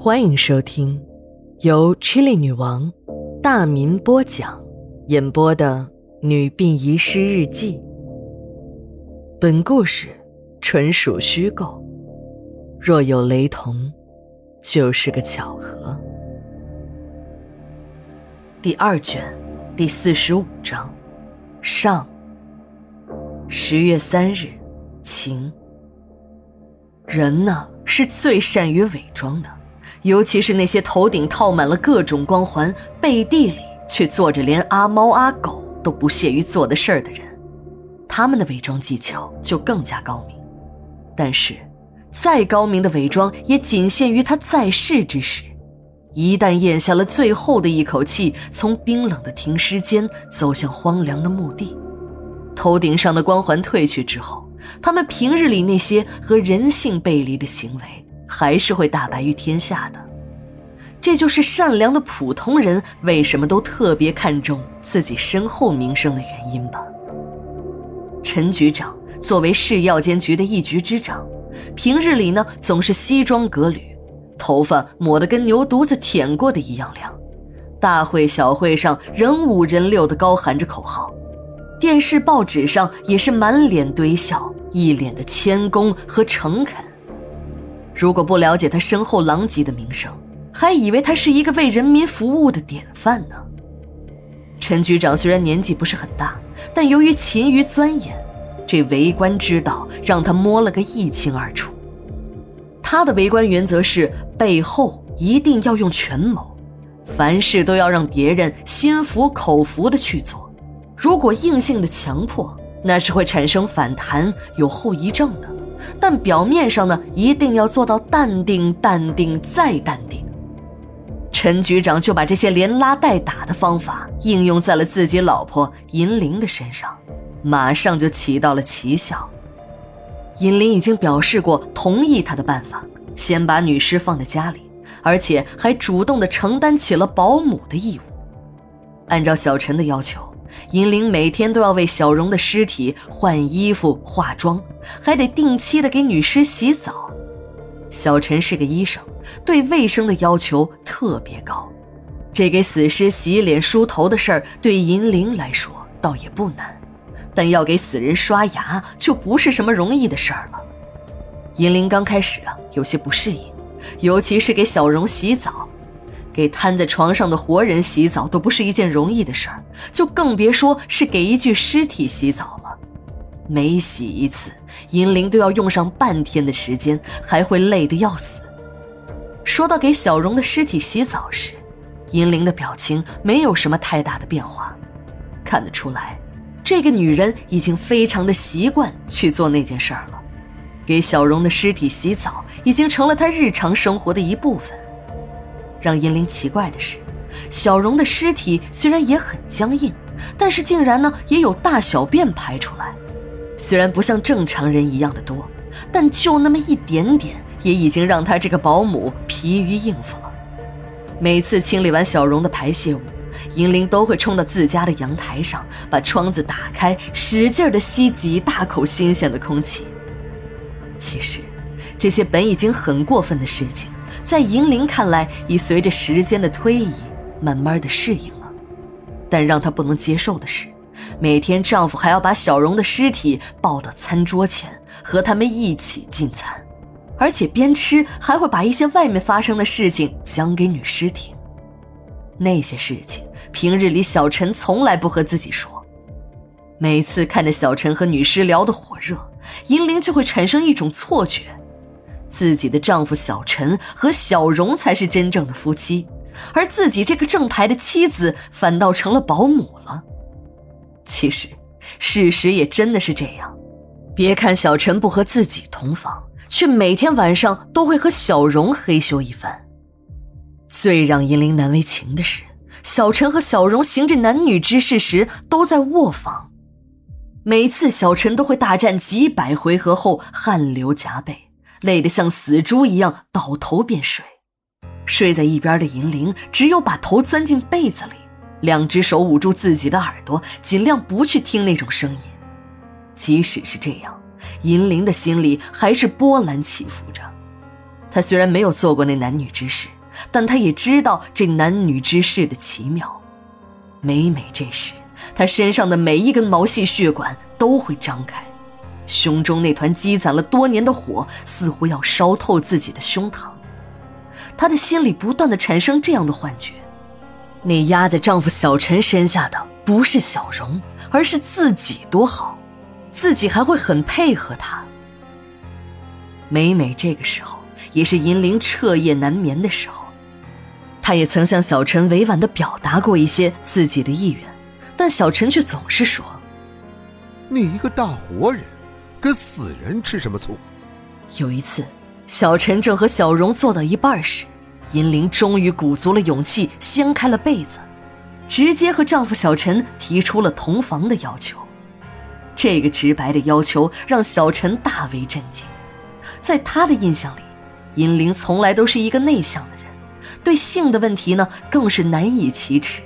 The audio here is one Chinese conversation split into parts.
欢迎收听由 Chili 女王大民播讲、演播的《女病遗失日记》。本故事纯属虚构，若有雷同，就是个巧合。第二卷第四十五章上。十月三日，晴。人呢，是最善于伪装的。尤其是那些头顶套满了各种光环，背地里却做着连阿猫阿狗都不屑于做的事儿的人，他们的伪装技巧就更加高明。但是，再高明的伪装也仅限于他在世之时。一旦咽下了最后的一口气，从冰冷的停尸间走向荒凉的墓地，头顶上的光环褪去之后，他们平日里那些和人性背离的行为。还是会大白于天下的，这就是善良的普通人为什么都特别看重自己身后名声的原因吧。陈局长作为市药监局的一局之长，平日里呢总是西装革履，头发抹得跟牛犊子舔过的一样亮，大会小会上人五人六的高喊着口号，电视报纸上也是满脸堆笑，一脸的谦恭和诚恳。如果不了解他身后狼藉的名声，还以为他是一个为人民服务的典范呢。陈局长虽然年纪不是很大，但由于勤于钻研，这为官之道让他摸了个一清二楚。他的为官原则是背后一定要用权谋，凡事都要让别人心服口服的去做。如果硬性的强迫，那是会产生反弹、有后遗症的。但表面上呢，一定要做到淡定、淡定再淡定。陈局长就把这些连拉带打的方法应用在了自己老婆银玲的身上，马上就起到了奇效。银玲已经表示过同意他的办法，先把女尸放在家里，而且还主动的承担起了保姆的义务。按照小陈的要求。银铃每天都要为小荣的尸体换衣服、化妆，还得定期的给女尸洗澡。小陈是个医生，对卫生的要求特别高。这给死尸洗脸梳头的事儿，对银铃来说倒也不难，但要给死人刷牙就不是什么容易的事儿了。银铃刚开始啊，有些不适应，尤其是给小荣洗澡。给瘫在床上的活人洗澡都不是一件容易的事儿，就更别说是给一具尸体洗澡了。每洗一次，银铃都要用上半天的时间，还会累得要死。说到给小荣的尸体洗澡时，银铃的表情没有什么太大的变化，看得出来，这个女人已经非常的习惯去做那件事儿了。给小荣的尸体洗澡已经成了她日常生活的一部分。让银铃奇怪的是，小荣的尸体虽然也很僵硬，但是竟然呢也有大小便排出来。虽然不像正常人一样的多，但就那么一点点，也已经让他这个保姆疲于应付了。每次清理完小荣的排泄物，银铃都会冲到自家的阳台上，把窗子打开，使劲的吸几大口新鲜的空气。其实，这些本已经很过分的事情。在银铃看来，已随着时间的推移，慢慢的适应了。但让她不能接受的是，每天丈夫还要把小荣的尸体抱到餐桌前，和他们一起进餐，而且边吃还会把一些外面发生的事情讲给女尸听。那些事情，平日里小陈从来不和自己说。每次看着小陈和女尸聊得火热，银铃就会产生一种错觉。自己的丈夫小陈和小荣才是真正的夫妻，而自己这个正牌的妻子反倒成了保姆了。其实，事实也真的是这样。别看小陈不和自己同房，却每天晚上都会和小荣嘿咻一番。最让银铃难为情的是，小陈和小荣行这男女之事时都在卧房，每次小陈都会大战几百回合后汗流浃背。累得像死猪一样，倒头便睡。睡在一边的银铃只有把头钻进被子里，两只手捂住自己的耳朵，尽量不去听那种声音。即使是这样，银铃的心里还是波澜起伏着。他虽然没有做过那男女之事，但他也知道这男女之事的奇妙。每每这时，他身上的每一根毛细血管都会张开，胸中那团积攒了多年的火似乎要烧透自己的胸膛。他的心里不断的产生这样的幻觉：那压在丈夫小陈身下的不是小荣，而是自己，多好，自己还会很配合他。每每这个时候，也是银铃彻夜难眠的时候。他也曾向小陈委婉地表达过一些自己的意愿，但小陈却总是说：“你一个大活人，跟死人吃什么醋？”有一次，小陈正和小荣做到一半时，银铃终于鼓足了勇气掀开了被子，直接和丈夫小陈提出了同房的要求。这个直白的要求让小陈大为震惊，在他的印象里，银铃从来都是一个内向的人。对性的问题呢，更是难以启齿。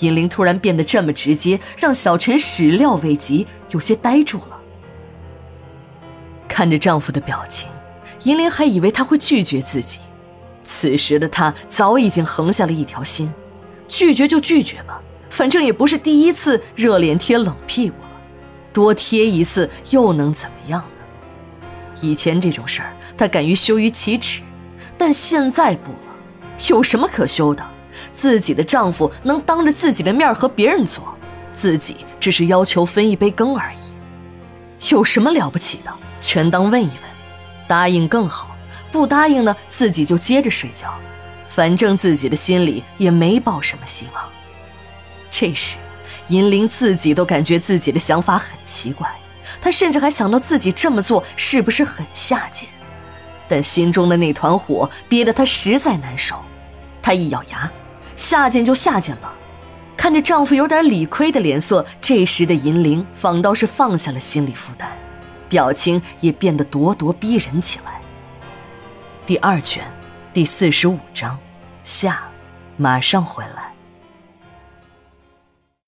银铃突然变得这么直接，让小陈始料未及，有些呆住了。看着丈夫的表情，银铃还以为他会拒绝自己。此时的她早已经横下了一条心：拒绝就拒绝吧，反正也不是第一次热脸贴冷屁股了，多贴一次又能怎么样呢？以前这种事儿，她敢于羞于启齿，但现在不了。有什么可羞的？自己的丈夫能当着自己的面和别人做，自己只是要求分一杯羹而已，有什么了不起的？全当问一问，答应更好，不答应呢，自己就接着睡觉，反正自己的心里也没抱什么希望。这时，银铃自己都感觉自己的想法很奇怪，她甚至还想到自己这么做是不是很下贱，但心中的那团火憋得她实在难受。她一咬牙，下贱就下贱吧。看着丈夫有点理亏的脸色，这时的银铃反倒是放下了心理负担，表情也变得咄咄逼人起来。第二卷，第四十五章，下，马上回来。